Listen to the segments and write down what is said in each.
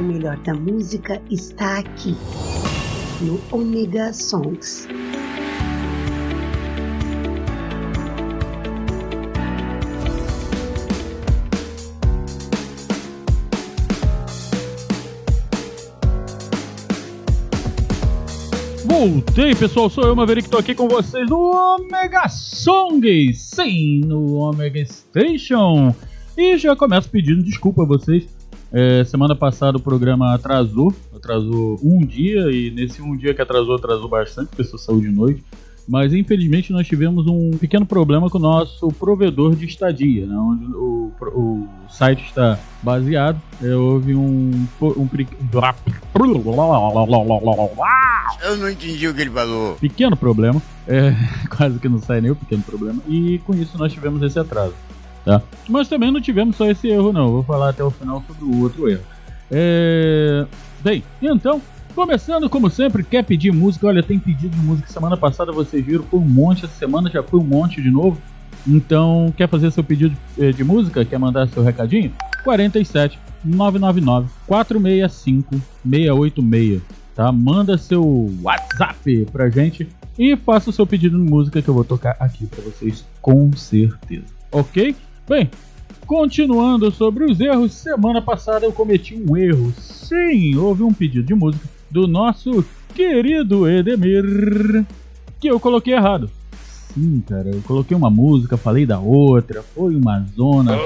O melhor da música está aqui, no Omega Songs. Voltei, pessoal. Sou eu, Maverick, tô aqui com vocês no Omega Song, sim, no Omega Station. E já começo pedindo desculpa a vocês. É, semana passada o programa atrasou, atrasou um dia, e nesse um dia que atrasou, atrasou bastante, pessoa saiu de noite. Mas infelizmente nós tivemos um pequeno problema com o nosso provedor de estadia, né, onde o, o site está baseado. É, houve um, um, Eu não entendi o que ele falou. Pequeno problema, é, quase que não sai nem o pequeno problema, e com isso nós tivemos esse atraso. Tá? Mas também não tivemos só esse erro, não. Vou falar até o final sobre o outro erro. É... Bem, então, começando como sempre, quer pedir música? Olha, tem pedido de música. Semana passada vocês viram, foi um monte. Essa semana já foi um monte de novo. Então, quer fazer seu pedido de, de música? Quer mandar seu recadinho? 47 999 465 686. Tá? Manda seu WhatsApp pra gente e faça o seu pedido de música que eu vou tocar aqui para vocês com certeza. Ok? Bem, continuando sobre os erros, semana passada eu cometi um erro. Sim, houve um pedido de música do nosso querido Edemir que eu coloquei errado. Sim, cara, eu coloquei uma música, falei da outra, foi uma zona.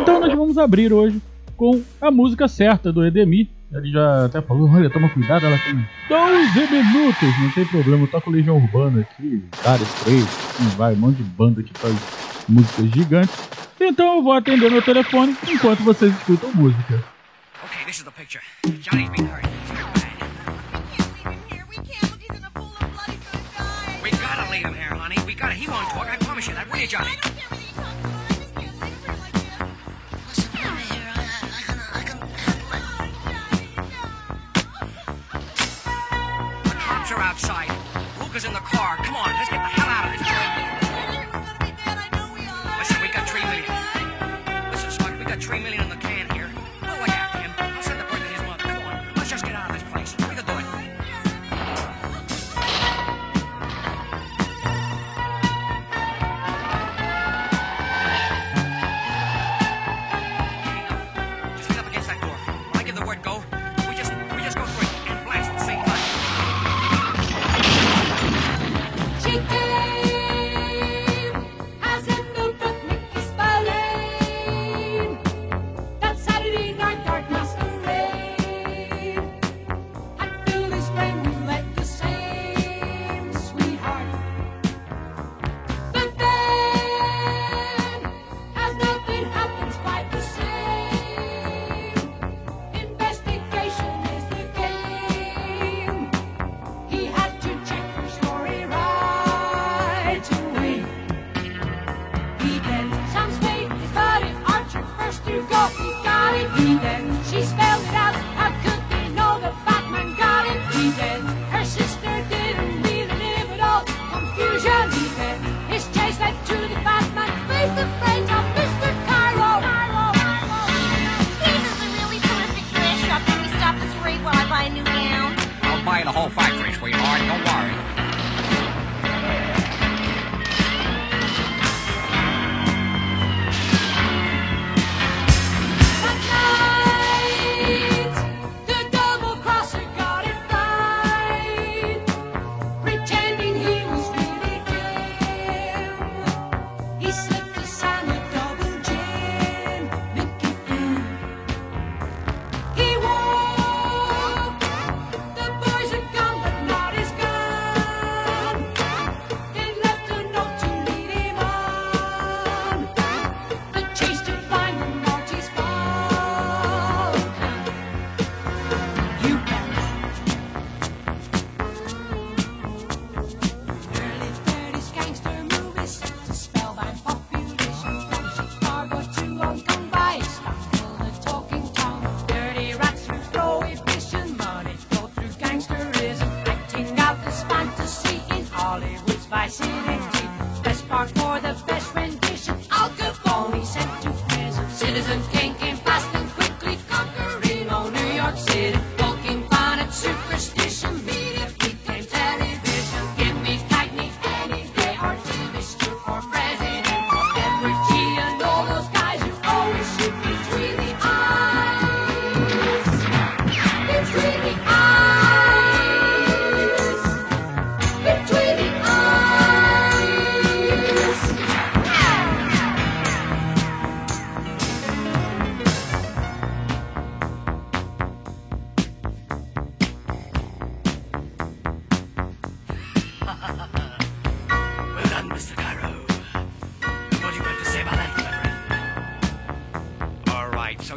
Então nós vamos abrir hoje com a música certa do Edemir. Ele já até falou, olha, toma cuidado, ela tem 12 minutos, não tem problema, eu toco Legião Urbana aqui, Cara Três, vai, um monte de banda que faz músicas gigantes. Então eu vou atender meu telefone enquanto vocês escutam música. Okay, this is the picture. Johnny's been hurt. We gotta leave him here, honey. We gotta. He won't talk. I promise you that. Will you, Johnny? The cops are outside. Luca's in the car. Come on, let's get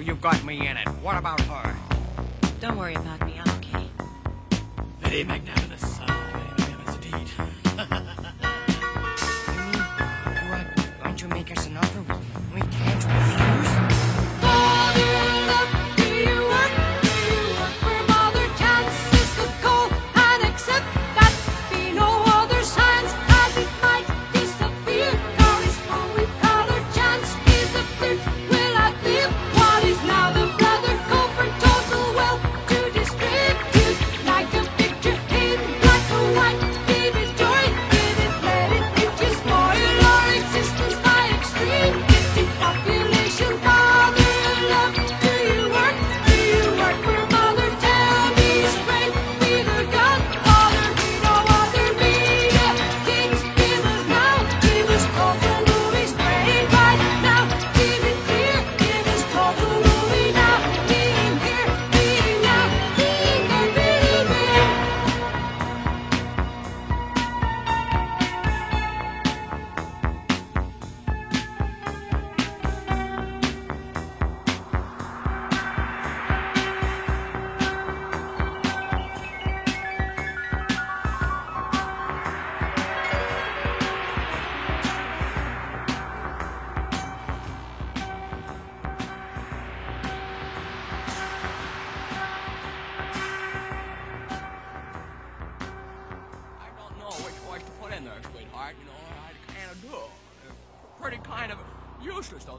You've got me in it. What about her? Don't worry about me. I'm okay. Lady Magna.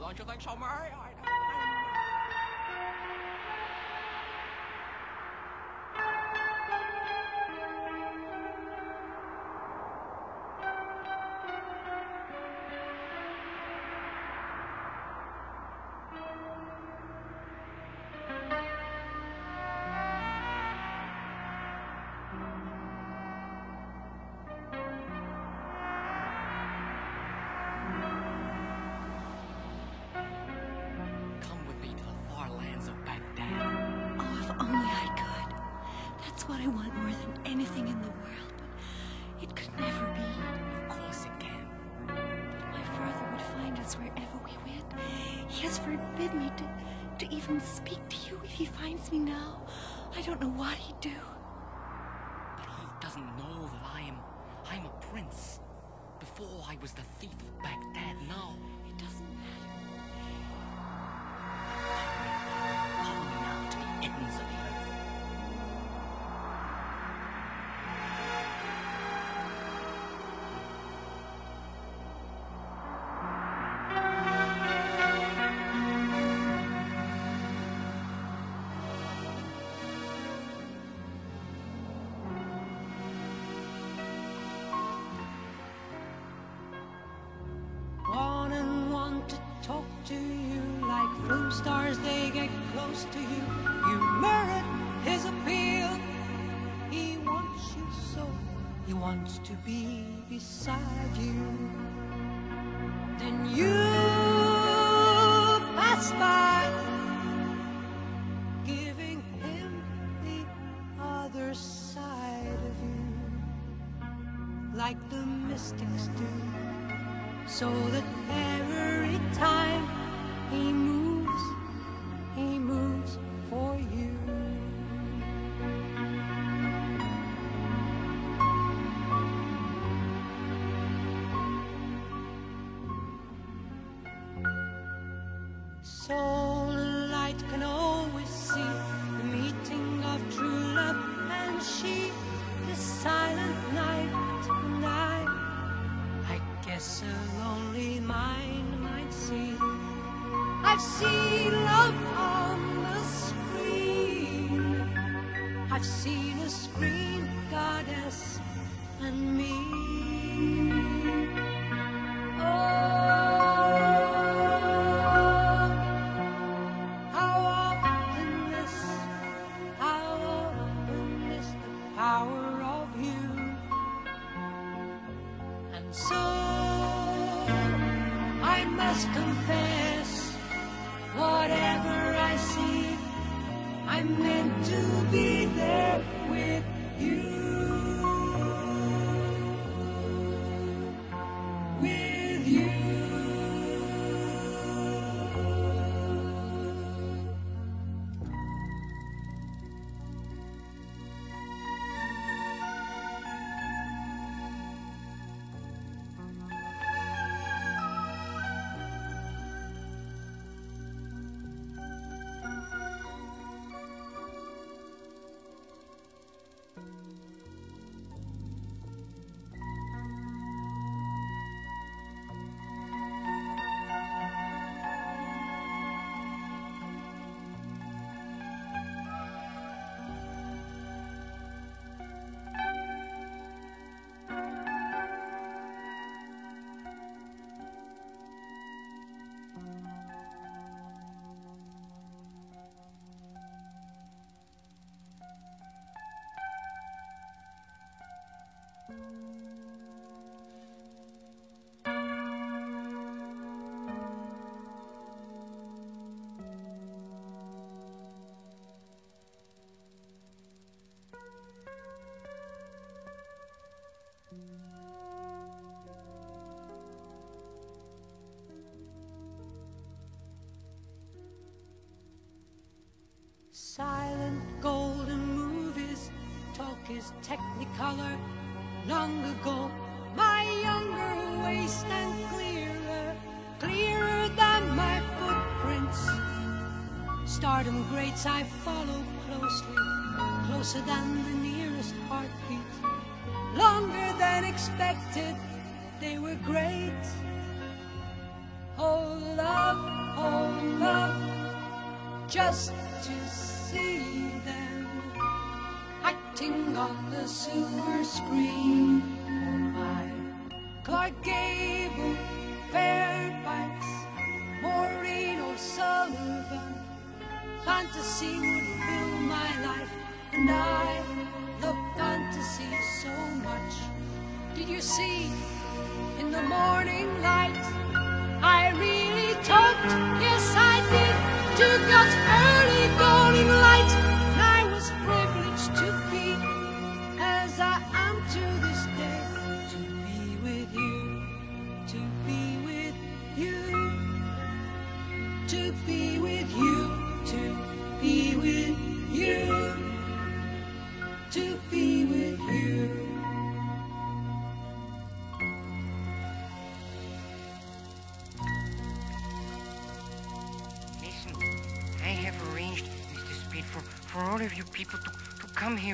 dan je denkt so maar. forbid me to, to even speak to you if he finds me now. I don't know what he'd do. far as they get close to you, you merit his appeal. He wants you so, he wants to be beside you. Then you pass by, giving him the other side of you, like the mystics do, so that every time he moves he moves for you. Technicolor long ago. My younger waist and clearer, clearer than my footprints. Stardom greats I follow closely, closer than the nearest heartbeat. Longer than expected, they were great. Screen. Oh, my Clark Gable, Fairbanks, Maureen O'Sullivan. Fantasy would fill my life, and I love fantasy so much. Did you see in the morning light? I really talked, yes I did, to God's early dawning light.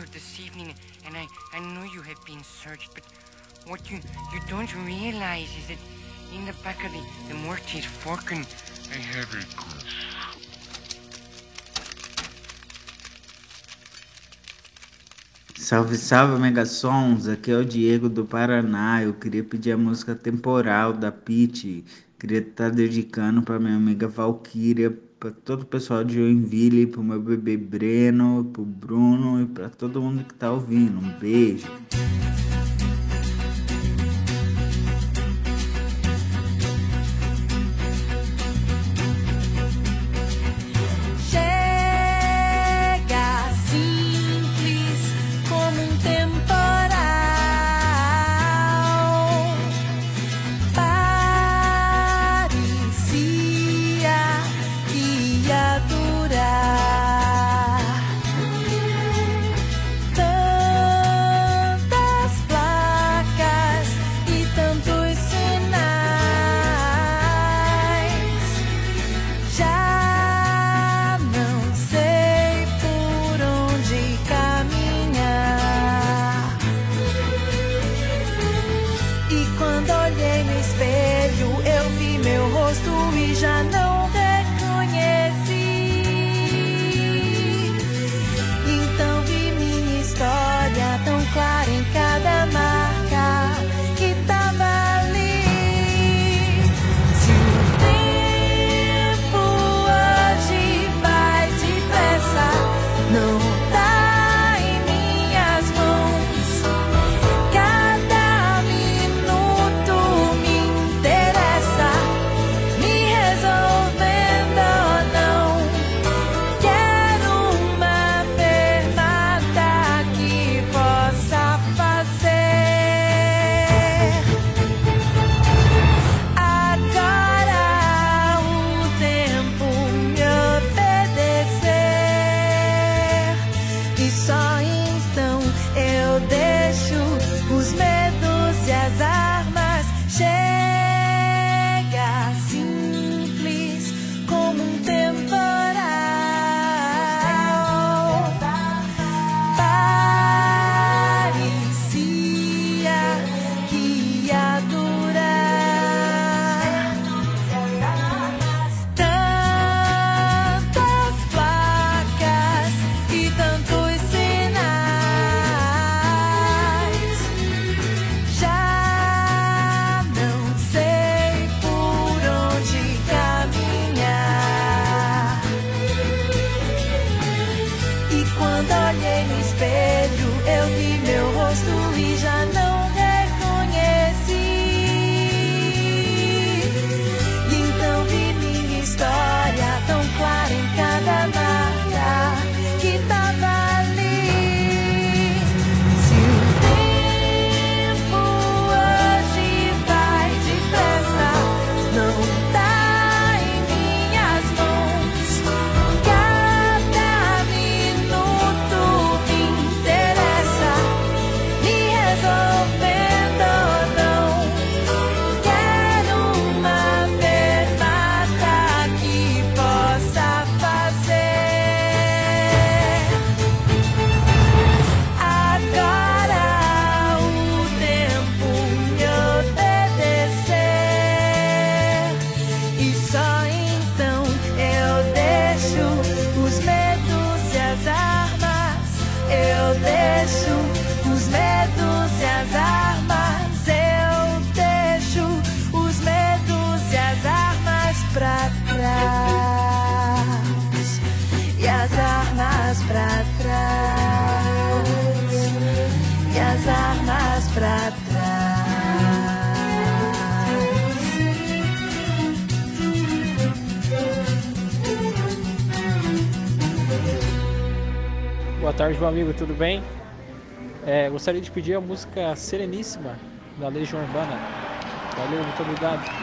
Here this evening, and I, I know you have been searched, but what you, you don't realize is that in the back of the, the Mortis Falcon, I have a Salve, salve, Megasons! Aqui é o Diego do Paraná. Eu queria pedir a música Temporal da Pete. Queria estar dedicando para minha amiga Valkyria, para todo o pessoal de Joinville, para o meu bebê Breno, para o Bruno e para todo mundo que está ouvindo. Um beijo. Amigo, tudo bem? É, gostaria de pedir a música Sereníssima da Legião Urbana. Valeu, muito obrigado.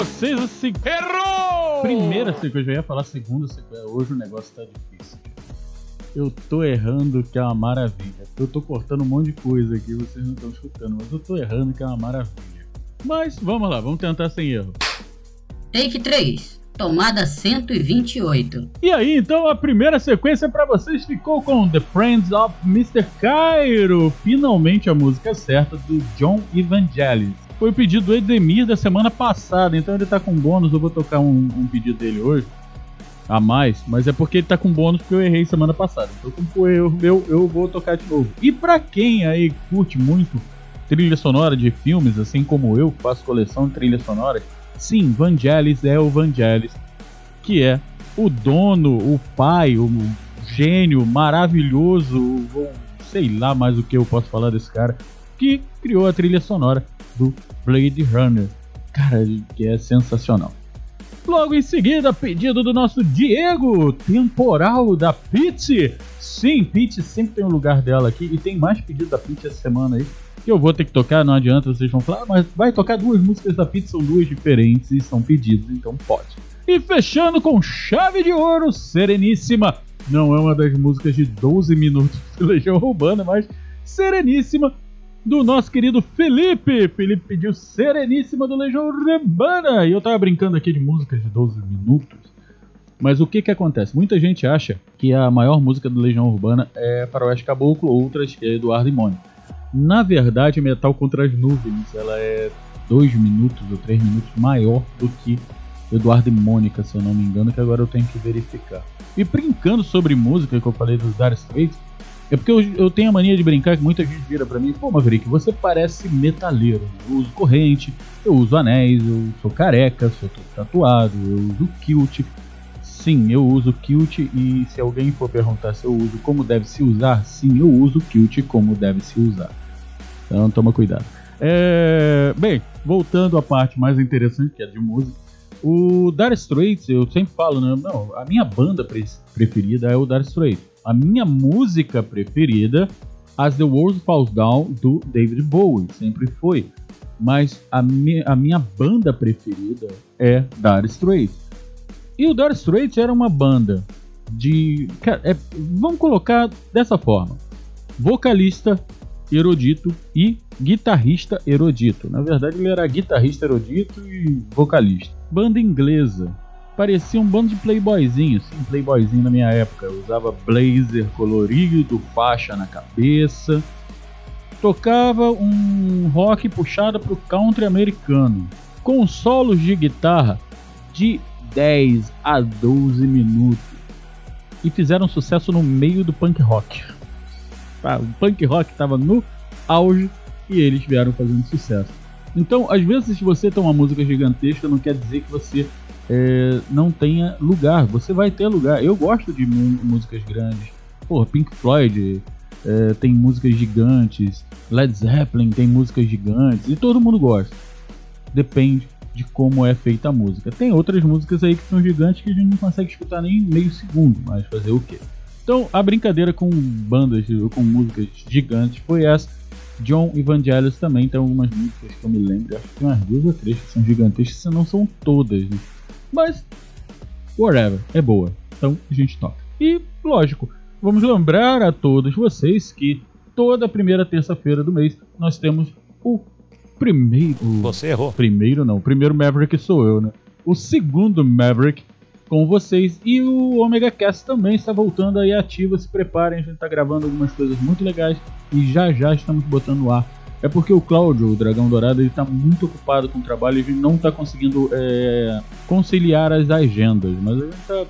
Vocês assim. Errou! Primeira sequência, eu já ia falar segunda sequência. Hoje o negócio tá difícil. Eu tô errando que é uma maravilha. Eu tô cortando um monte de coisa aqui, vocês não estão escutando, mas eu tô errando que é uma maravilha. Mas vamos lá, vamos tentar sem erro. Take 3. Tomada 128. E aí, então a primeira sequência para vocês ficou com The Friends of Mr. Cairo. Finalmente a música certa do John Evangelis foi o pedido do Edemir da semana passada, então ele tá com bônus. Eu vou tocar um, um pedido dele hoje a mais, mas é porque ele tá com bônus porque eu errei semana passada. Então, como erro meu, eu vou tocar de novo. E pra quem aí curte muito trilha sonora de filmes, assim como eu, faço coleção de trilhas sonoras, sim, Vangelis é o Vangelis, que é o dono, o pai, o gênio maravilhoso, ou sei lá mais o que eu posso falar desse cara, que criou a trilha sonora do Blade Runner. Cara, que é sensacional. Logo em seguida, pedido do nosso Diego, temporal da Pete. Sim, Pete sempre tem um lugar dela aqui e tem mais pedido da Pete essa semana aí. Que eu vou ter que tocar, não adianta, vocês vão falar, mas vai tocar duas músicas da Pete, são duas diferentes e são pedidos, então pode. E fechando com chave de ouro, Sereníssima. Não é uma das músicas de 12 minutos de Legião Urbana, mas Sereníssima do nosso querido Felipe. Felipe pediu Sereníssima do Legião Urbana. E eu tava brincando aqui de músicas de 12 minutos. Mas o que que acontece? Muita gente acha que a maior música do Legião Urbana é para Oeste Caboclo, outras é Eduardo e Mônica. Na verdade, Metal contra as Nuvens, ela é 2 minutos ou 3 minutos maior do que Eduardo e Mônica, se eu não me engano, que agora eu tenho que verificar. E brincando sobre música, que eu falei dos Dire Straits, é porque eu, eu, tenho a mania de brincar que muita gente vira para mim, pô, Maverick, você parece metaleiro. Eu uso corrente, eu uso anéis, eu sou careca, sou tatuado, eu uso kilt. Sim, eu uso kilt e se alguém for perguntar se eu uso como deve se usar, sim, eu uso kilt como deve se usar. Então toma cuidado. É... Bem, voltando à parte mais interessante, que é de música. O Dire Straits, eu sempre falo, né? Não, a minha banda pre preferida é o Dire Straits. A minha música preferida, As the World Falls Down, do David Bowie, sempre foi. Mas a minha, a minha banda preferida é Dire Straits. E o Dire Straits era uma banda de. É, vamos colocar dessa forma: vocalista erudito e guitarrista erudito. Na verdade, ele era guitarrista erudito e vocalista. Banda inglesa. Parecia um bando de playboyzinho, sim, playboyzinho na minha época. Eu usava blazer colorido, faixa na cabeça. Tocava um rock puxado para o country americano, com solos de guitarra de 10 a 12 minutos. E fizeram sucesso no meio do punk rock. Tá, o punk rock estava no auge e eles vieram fazendo sucesso. Então, às vezes, se você tem uma música gigantesca, não quer dizer que você é, não tenha lugar. Você vai ter lugar. Eu gosto de músicas grandes. Porra, Pink Floyd é, tem músicas gigantes. Led Zeppelin tem músicas gigantes. E todo mundo gosta. Depende de como é feita a música. Tem outras músicas aí que são gigantes que a gente não consegue escutar nem meio segundo, mas fazer o quê? Então a brincadeira com bandas, com músicas gigantes foi essa. John Evangelis também tem algumas músicas que eu me lembro, acho que tem umas duas ou três que são gigantescas, se não são todas, né? Mas, whatever, é boa. Então a gente toca. E, lógico, vamos lembrar a todos vocês que toda primeira terça-feira do mês nós temos o primeiro. Você errou. Primeiro não, o primeiro Maverick sou eu, né? O segundo Maverick com vocês. E o Omega Cast também está voltando aí ativo. Se preparem, a gente está gravando algumas coisas muito legais e já já estamos botando no ar. É porque o Cláudio, o Dragão Dourado, ele está muito ocupado com o trabalho e não está conseguindo é, conciliar as agendas. Mas a gente está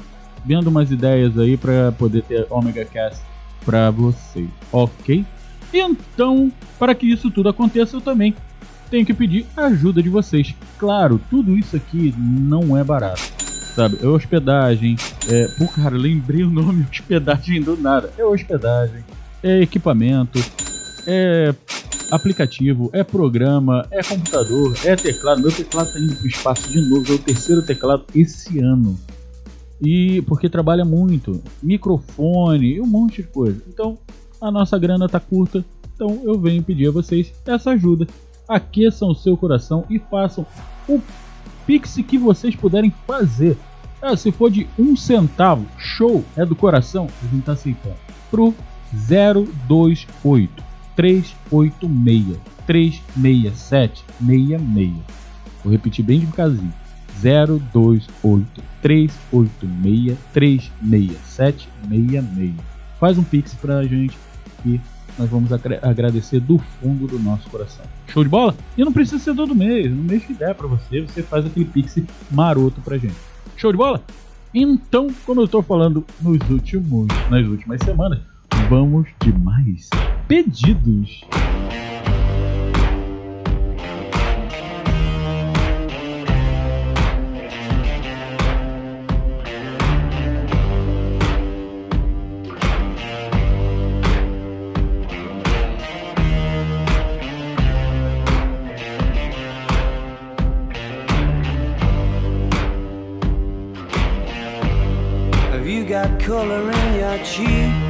vendo umas ideias aí para poder ter Omega Cast para vocês, ok? Então, para que isso tudo aconteça, eu também tenho que pedir a ajuda de vocês. Claro, tudo isso aqui não é barato sabe? É hospedagem. É, pô, cara, lembrei o nome hospedagem do nada. É hospedagem, é equipamento, é aplicativo, é programa, é computador, é teclado. Meu teclado tá indo pro espaço de novo, é o terceiro teclado esse ano. E porque trabalha muito, microfone e um monte de coisa. Então, a nossa grana tá curta, então eu venho pedir a vocês essa ajuda. Aqueçam o seu coração e façam o Pix que vocês puderem fazer. Ah, se for de um centavo, show, é do coração, a gente tá aceitando. Pro 028 386 367 66. Vou repetir bem devagarzinho. 028 386 367 66. Faz um pix pra gente e nós vamos agradecer do fundo do nosso coração. Show de bola? E não precisa ser todo mês, no mês que der para você, você faz aquele pix maroto pra gente. Show de bola? Então, como eu estou falando nos últimos, nas últimas semanas, vamos de mais pedidos. color in your cheek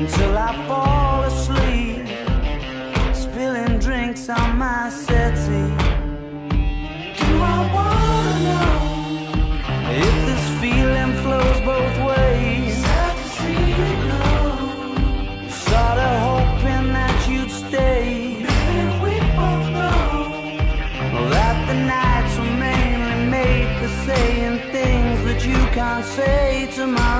until I fall asleep, spilling drinks on my settee. Do I wanna know if this feeling flows both ways? Sad to see you go. Sorta hoping that you'd stay. Maybe we both know that the nights were mainly made for saying things that you can't say tomorrow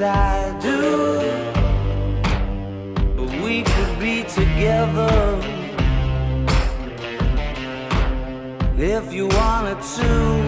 I do but we could be together if you wanted to.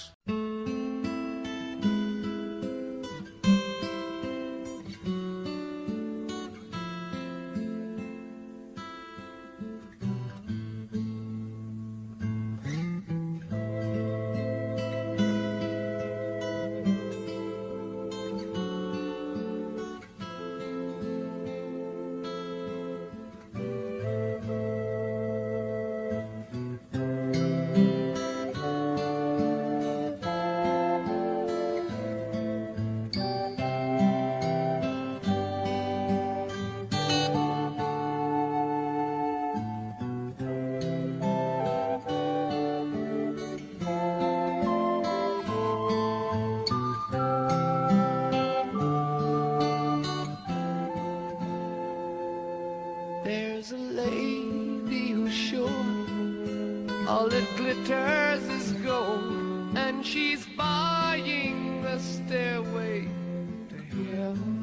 she's buying the stairway to heaven.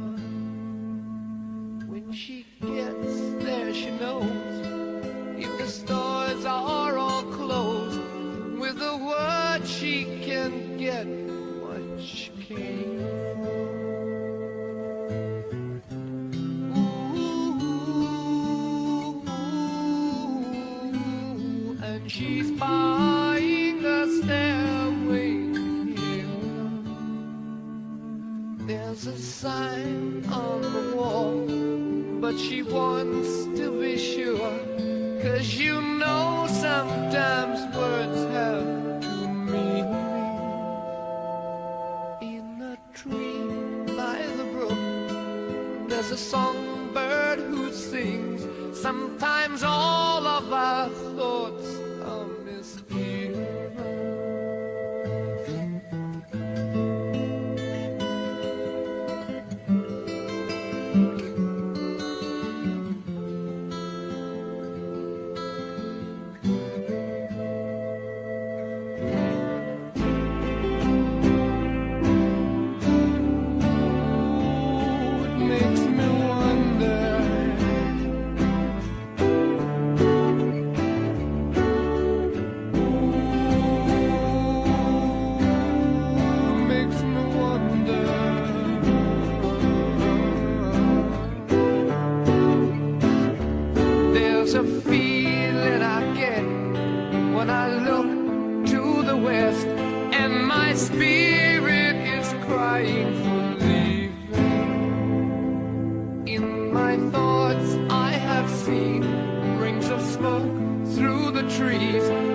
smoke through the trees.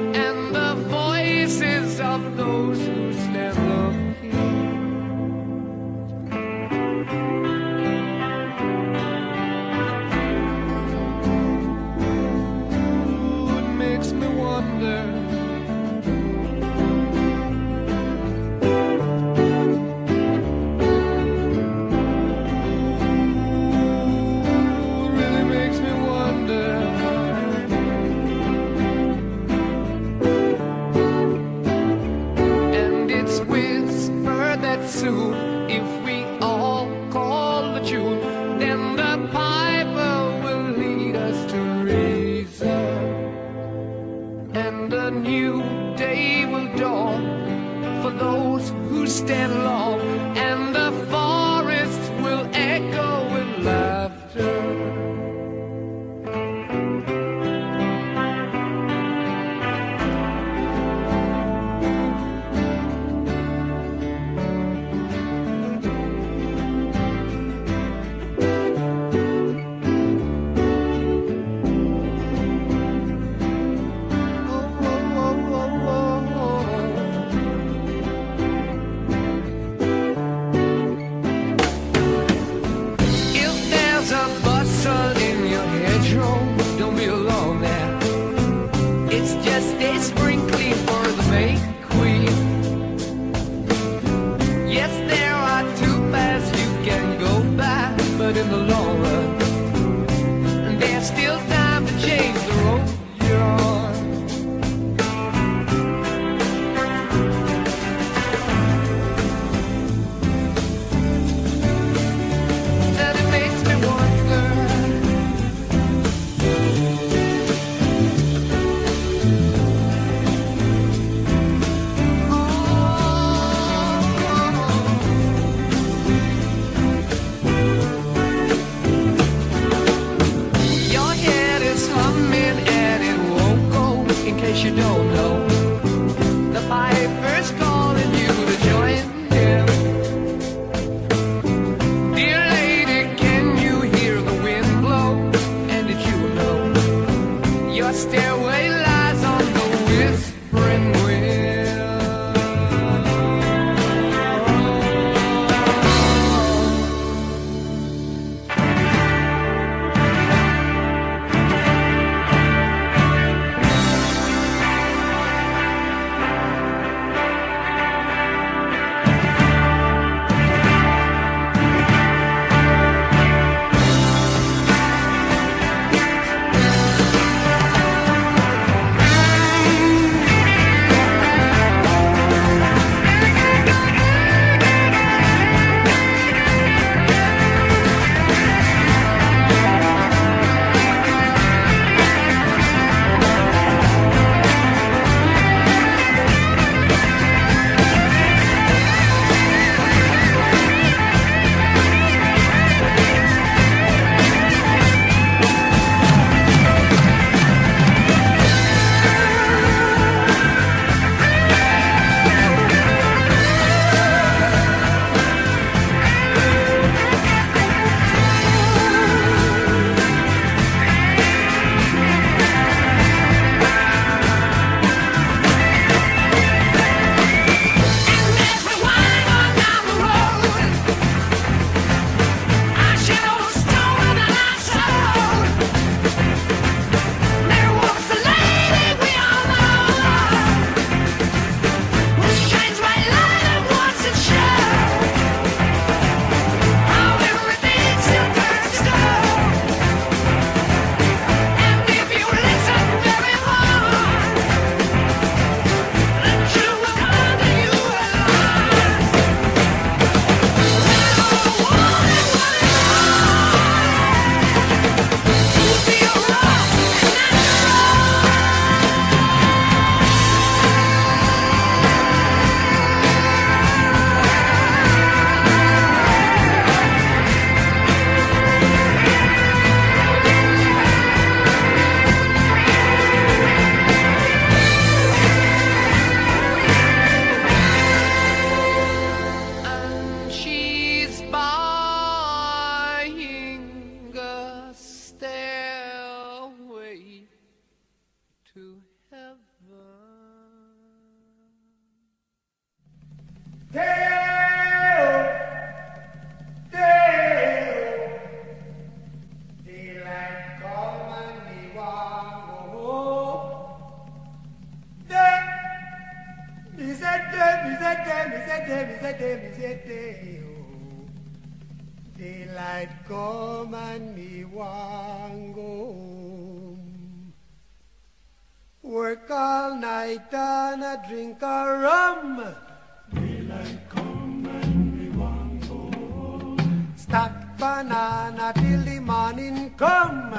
Banana till the morning come.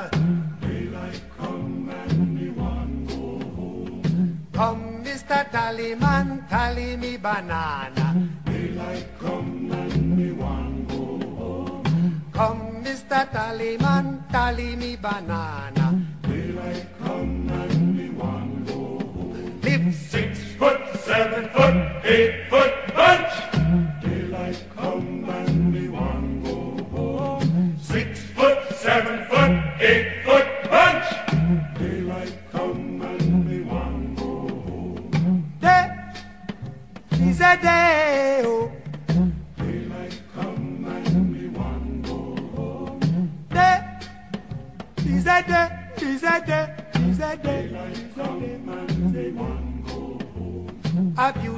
Daylight come and me want go home. Come, Mr. Tallyman, tally me banana. Daylight come and me want go home. Come, Mr. Tallyman, tally me banana. Daylight come and me want go home. Live six foot, seven foot, eight foot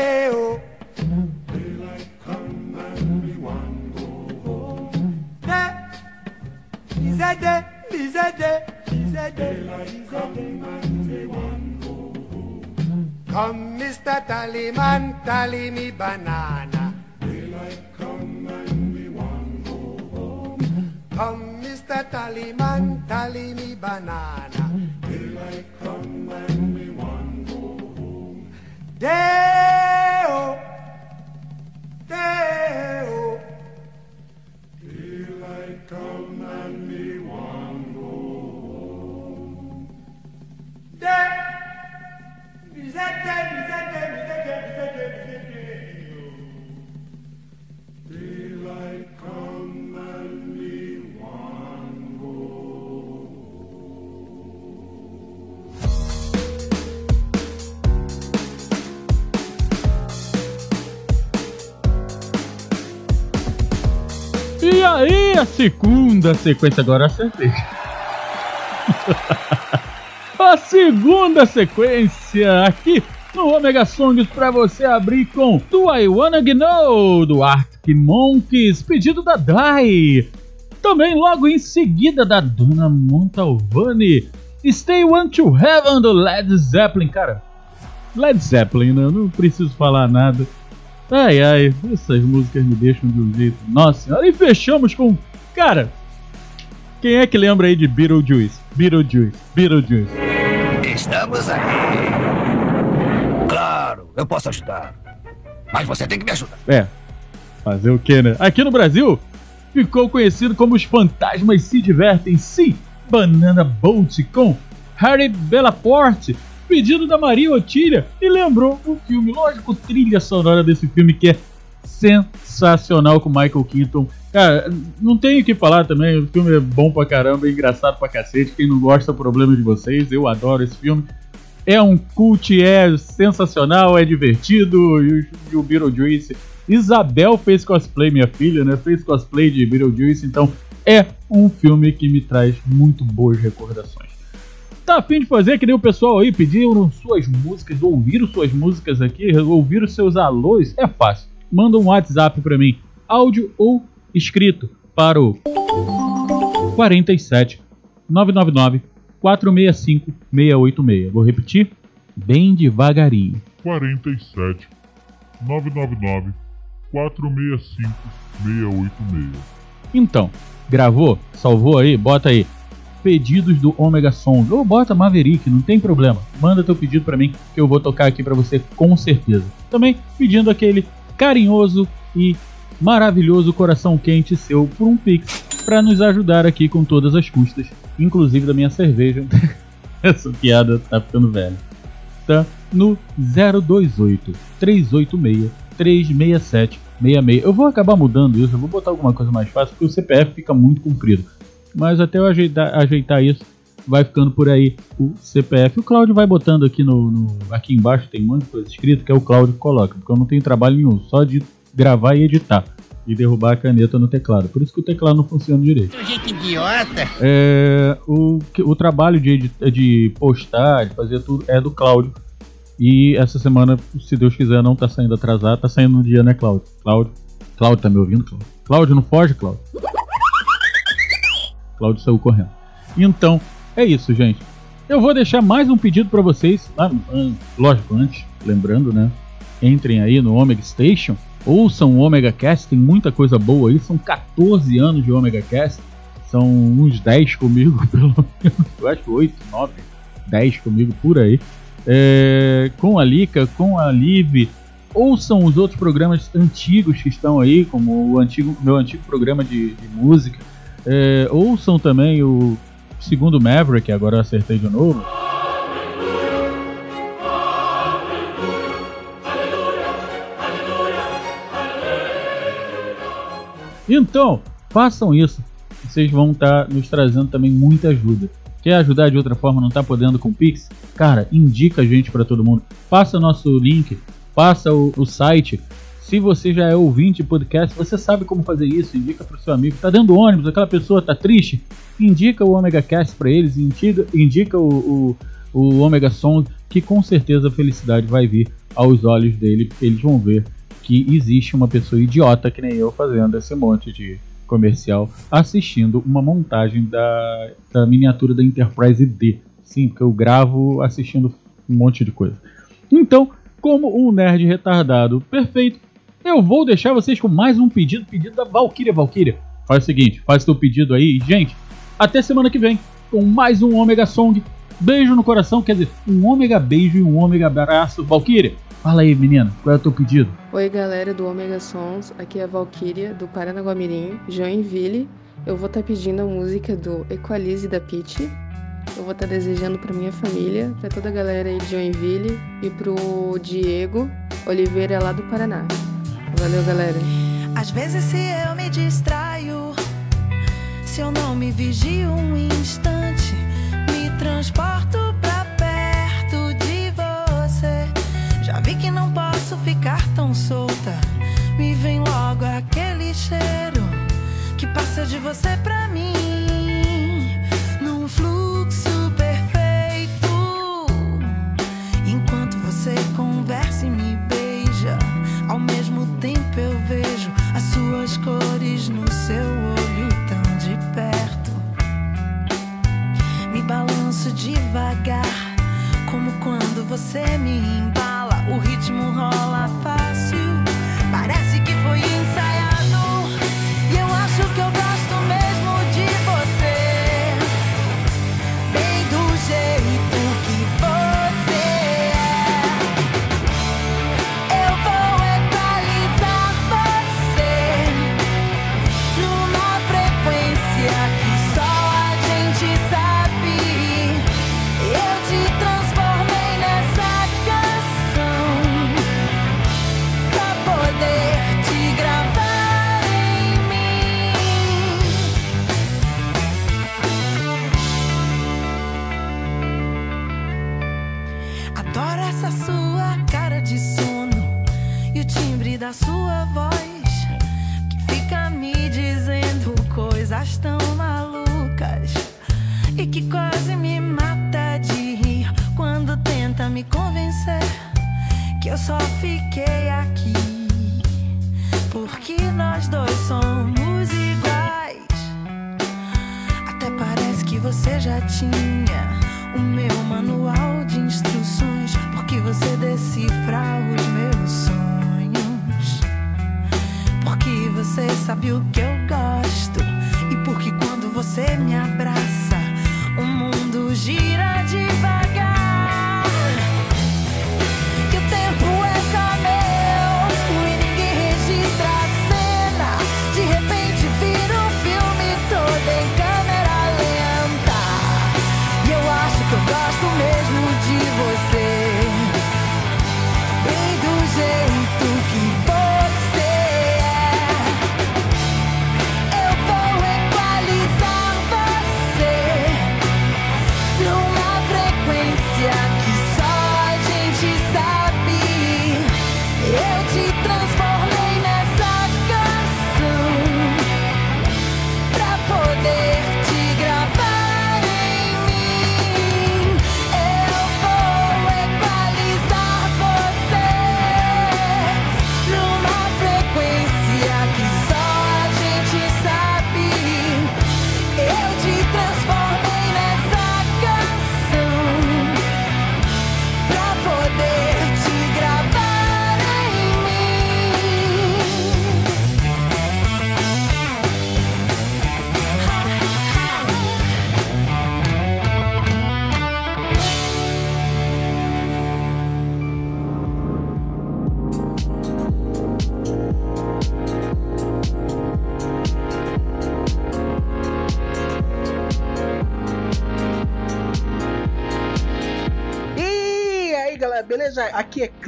day. Daylight come and we want go home. Day is day, is day, is day, is a day, and we want home. Come, Mr. Tallyman, tally me banana. Daylight come and we want home. Come, Mr. Tallyman, tally me banana. Daylight come and we want home. Day-o, a segunda sequência, agora acertei. a segunda sequência aqui no Omega Songs para você abrir com Do I Wanna Know do Arctic Monkeys, pedido da Dai. Também logo em seguida da Dona Montalvani, Stay One to Heaven do Led Zeppelin. Cara, Led Zeppelin, né? não preciso falar nada. Ai ai, essas músicas me deixam de um jeito. Nossa senhora. E fechamos com. Cara, quem é que lembra aí de Beetlejuice? Beetlejuice, Beetlejuice. Estamos aí. Claro, eu posso ajudar. Mas você tem que me ajudar. É, fazer o que, né? Aqui no Brasil, ficou conhecido como Os Fantasmas Se Divertem. Sim, Banana Boat com Harry Belaporte, pedido da Maria Otília, e lembrou o filme. Lógico, trilha sonora desse filme que é sensacional com Michael Keaton. Cara, não tenho o que falar também, o filme é bom pra caramba, é engraçado pra cacete. Quem não gosta, problema de vocês, eu adoro esse filme. É um cult, é sensacional, é divertido. E o, Beetlejuice. Isabel fez cosplay, minha filha, né? Fez cosplay de Beetlejuice, então é um filme que me traz muito boas recordações. Tá afim de fazer que nem o pessoal aí pediram suas músicas, ouviram suas músicas aqui, ouviram seus alôs? É fácil. Manda um WhatsApp pra mim, áudio ou escrito, para o 47 999 465 686. Vou repetir bem devagarinho. 47 999 465 686. Então, gravou? Salvou aí? Bota aí. Pedidos do Omega Song. Ou bota Maverick, não tem problema. Manda teu pedido para mim que eu vou tocar aqui para você com certeza. Também pedindo aquele carinhoso e maravilhoso coração quente seu por um pix para nos ajudar aqui com todas as custas, inclusive da minha cerveja. Essa piada tá ficando velha. Tá? no 028 386 367 66. Eu vou acabar mudando isso, eu vou botar alguma coisa mais fácil, porque o CPF fica muito comprido. Mas até eu ajeitar, ajeitar isso, vai ficando por aí o CPF. O Claudio vai botando aqui no, no, aqui embaixo, tem um monte de coisa escrita que é o Claudio que coloca, porque eu não tenho trabalho nenhum, só de gravar e editar. E derrubar a caneta no teclado. Por isso que o teclado não funciona direito. Um jeito idiota. É, o, o trabalho de, de postar, de fazer tudo, é do Cláudio. E essa semana, se Deus quiser, não tá saindo atrasado, tá saindo no dia, né, Cláudio? Cláudio. Cláudio, tá me ouvindo, Cláudio? Cláudio, não foge, Cláudio. Cláudio saiu correndo. Então, é isso, gente. Eu vou deixar mais um pedido para vocês. Ah, lógico, antes, lembrando, né? Entrem aí no Omega Station. Ouçam o Omega Cast, tem muita coisa boa aí. São 14 anos de Omega Cast. São uns 10 comigo, pelo menos. Eu acho 8, 9, 10 comigo por aí é, com a Lika, com a Liv. Ouçam os outros programas antigos que estão aí, como o antigo, meu antigo programa de, de música. É, ouçam também o segundo Maverick, agora eu acertei de novo. Então, façam isso. Vocês vão estar nos trazendo também muita ajuda. Quer ajudar de outra forma, não tá podendo com o Pix? Cara, indica a gente para todo mundo. Passa nosso link, passa o, o, site. Se você já é ouvinte de podcast, você sabe como fazer isso. Indica para o seu amigo. Tá dentro do ônibus, aquela pessoa tá triste. Indica o Omega Cast para eles. Indica, indica o, o, o Omega Song, que com certeza a felicidade vai vir aos olhos dele. Eles vão ver que existe uma pessoa idiota que nem eu fazendo esse monte de comercial assistindo uma montagem da, da miniatura da Enterprise D. Sim, porque eu gravo assistindo um monte de coisa. Então, como um nerd retardado perfeito, eu vou deixar vocês com mais um pedido, pedido da Valkyria. Valkyria, faz o seguinte, faz seu pedido aí e, gente, até semana que vem com mais um Omega Song. Beijo no coração, quer dizer, um Omega beijo e um Omega abraço. Valkyria, Fala aí, menina, qual é o teu pedido? Oi, galera do Omega Sons, aqui é a Valkyria, do Paranaguamirim, Joinville. Eu vou estar tá pedindo a música do Equalize da Peach. Eu vou estar tá desejando para minha família, para toda a galera aí de Joinville e pro Diego Oliveira lá do Paraná. Valeu, galera. Às vezes se eu me distraio, se eu não me vigio um instante, me transporto Vi que não posso ficar tão solta. Me vem logo aquele cheiro que passa de você pra mim.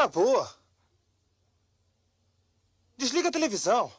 Acabou. Desliga a televisão.